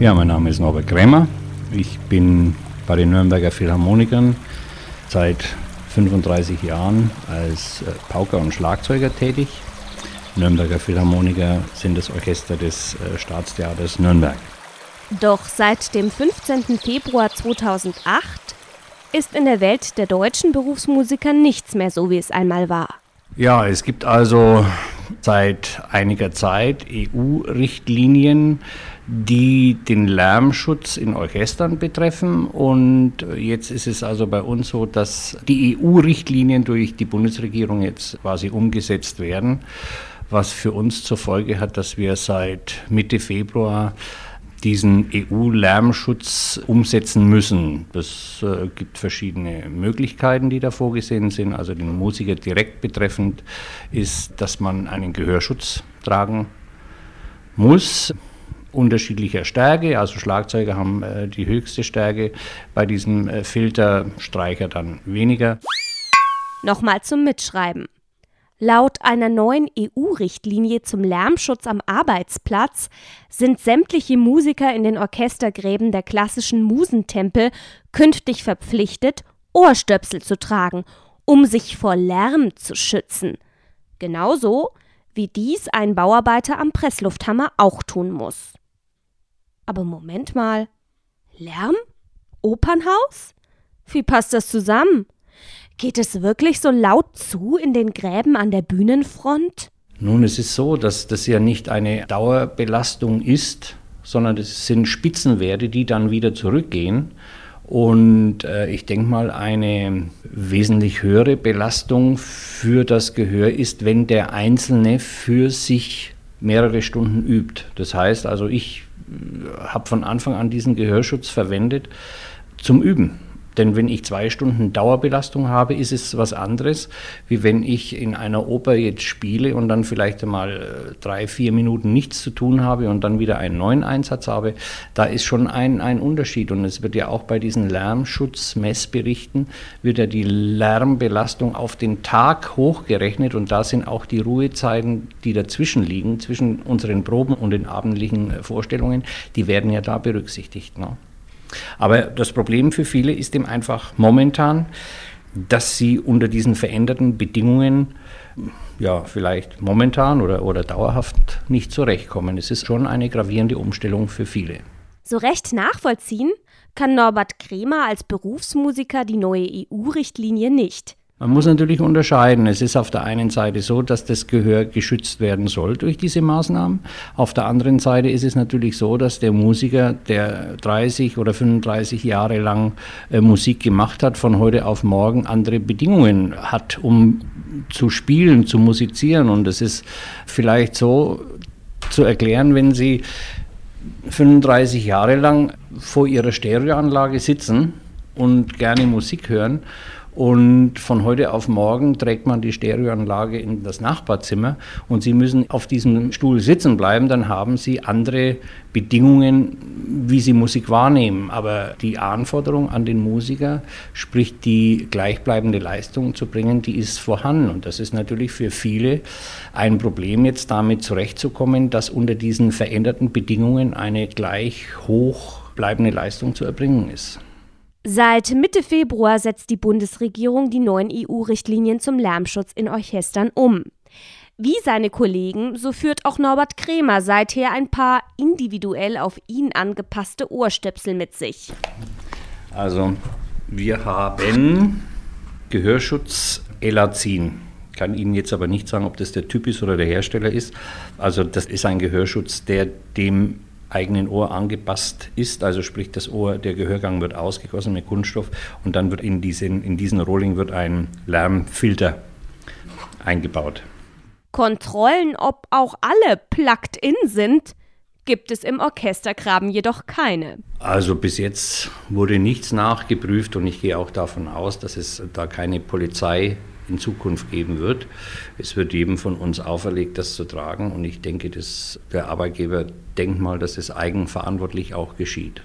Ja, mein Name ist Norbert Krämer. Ich bin bei den Nürnberger Philharmonikern seit 35 Jahren als äh, Pauker und Schlagzeuger tätig. Nürnberger Philharmoniker sind das Orchester des äh, Staatstheaters Nürnberg. Doch seit dem 15. Februar 2008 ist in der Welt der deutschen Berufsmusiker nichts mehr so, wie es einmal war. Ja, es gibt also seit einiger Zeit EU-Richtlinien, die den Lärmschutz in Orchestern betreffen. Und jetzt ist es also bei uns so, dass die EU-Richtlinien durch die Bundesregierung jetzt quasi umgesetzt werden, was für uns zur Folge hat, dass wir seit Mitte Februar diesen EU-Lärmschutz umsetzen müssen. Das äh, gibt verschiedene Möglichkeiten, die da vorgesehen sind. Also den Musiker direkt betreffend ist, dass man einen Gehörschutz tragen muss unterschiedlicher Stärke. Also Schlagzeuger haben äh, die höchste Stärke bei diesem äh, Filter, Streicher dann weniger. Nochmal zum Mitschreiben. Laut einer neuen EU-Richtlinie zum Lärmschutz am Arbeitsplatz sind sämtliche Musiker in den Orchestergräben der klassischen Musentempel künftig verpflichtet, Ohrstöpsel zu tragen, um sich vor Lärm zu schützen. Genauso wie dies ein Bauarbeiter am Presslufthammer auch tun muss. Aber Moment mal. Lärm? Opernhaus? Wie passt das zusammen? Geht es wirklich so laut zu in den Gräben an der Bühnenfront? Nun, es ist so, dass das ja nicht eine Dauerbelastung ist, sondern es sind Spitzenwerte, die dann wieder zurückgehen. Und äh, ich denke mal, eine wesentlich höhere Belastung für das Gehör ist, wenn der Einzelne für sich mehrere Stunden übt. Das heißt also, ich äh, habe von Anfang an diesen Gehörschutz verwendet zum Üben. Denn wenn ich zwei Stunden Dauerbelastung habe, ist es was anderes, wie wenn ich in einer Oper jetzt spiele und dann vielleicht einmal äh, drei, vier Minuten nichts zu tun habe und dann wieder einen neuen Einsatz habe. Da ist schon ein, ein Unterschied. Und es wird ja auch bei diesen Lärmschutzmessberichten, wird ja die Lärmbelastung auf den Tag hochgerechnet und da sind auch die Ruhezeiten, die dazwischen liegen, zwischen unseren Proben und den abendlichen äh, Vorstellungen, die werden ja da berücksichtigt. Ne? Aber das Problem für viele ist eben einfach momentan, dass sie unter diesen veränderten Bedingungen ja, vielleicht momentan oder, oder dauerhaft nicht zurechtkommen. Es ist schon eine gravierende Umstellung für viele. So recht nachvollziehen kann Norbert Kremer als Berufsmusiker die neue EU-Richtlinie nicht. Man muss natürlich unterscheiden. Es ist auf der einen Seite so, dass das Gehör geschützt werden soll durch diese Maßnahmen. Auf der anderen Seite ist es natürlich so, dass der Musiker, der 30 oder 35 Jahre lang äh, Musik gemacht hat, von heute auf morgen andere Bedingungen hat, um zu spielen, zu musizieren. Und es ist vielleicht so zu erklären, wenn Sie 35 Jahre lang vor Ihrer Stereoanlage sitzen und gerne Musik hören und von heute auf morgen trägt man die Stereoanlage in das Nachbarzimmer und Sie müssen auf diesem Stuhl sitzen bleiben, dann haben Sie andere Bedingungen, wie Sie Musik wahrnehmen. Aber die Anforderung an den Musiker, sprich die gleichbleibende Leistung zu bringen, die ist vorhanden. Und das ist natürlich für viele ein Problem, jetzt damit zurechtzukommen, dass unter diesen veränderten Bedingungen eine gleich hoch bleibende Leistung zu erbringen ist. Seit Mitte Februar setzt die Bundesregierung die neuen EU-Richtlinien zum Lärmschutz in Orchestern um. Wie seine Kollegen, so führt auch Norbert Krämer seither ein paar individuell auf ihn angepasste Ohrstöpsel mit sich. Also, wir haben Gehörschutz Elazin. Ich kann Ihnen jetzt aber nicht sagen, ob das der Typ ist oder der Hersteller ist. Also, das ist ein Gehörschutz, der dem eigenen Ohr angepasst ist. Also sprich, das Ohr, der Gehörgang wird ausgegossen mit Kunststoff und dann wird in diesen, in diesen Rohling wird ein Lärmfilter eingebaut. Kontrollen, ob auch alle plugged in sind, gibt es im Orchestergraben jedoch keine. Also bis jetzt wurde nichts nachgeprüft und ich gehe auch davon aus, dass es da keine Polizei in Zukunft geben wird. Es wird jedem von uns auferlegt, das zu tragen und ich denke, dass der Arbeitgeber denkt mal, dass es eigenverantwortlich auch geschieht.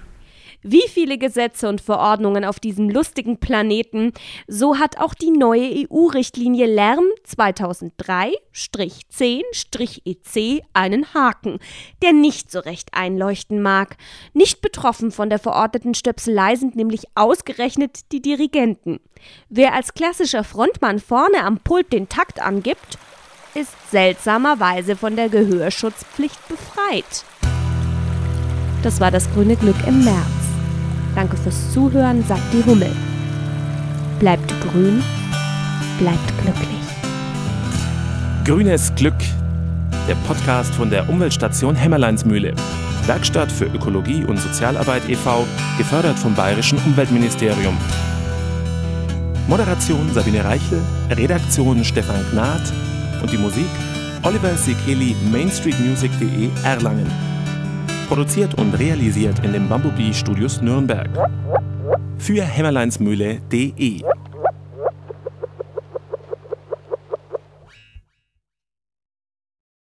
Wie viele Gesetze und Verordnungen auf diesem lustigen Planeten, so hat auch die neue EU-Richtlinie Lärm 2003-10-EC einen Haken, der nicht so recht einleuchten mag. Nicht betroffen von der verordneten Stöpselei sind nämlich ausgerechnet die Dirigenten. Wer als klassischer Frontmann vorne am Pult den Takt angibt, ist seltsamerweise von der Gehörschutzpflicht befreit. Das war das grüne Glück im März. Danke fürs Zuhören, sagt die Hummel. Bleibt grün, bleibt glücklich. Grünes Glück, der Podcast von der Umweltstation Hämmerleinsmühle. Werkstatt für Ökologie und Sozialarbeit e.V., gefördert vom Bayerischen Umweltministerium. Moderation Sabine Reichel, Redaktion Stefan Gnad und die Musik Oliver Sekeli, mainstreetmusic.de Erlangen. Produziert und realisiert in den Bumblebee Studios Nürnberg. Für hämmerleinsmühle.de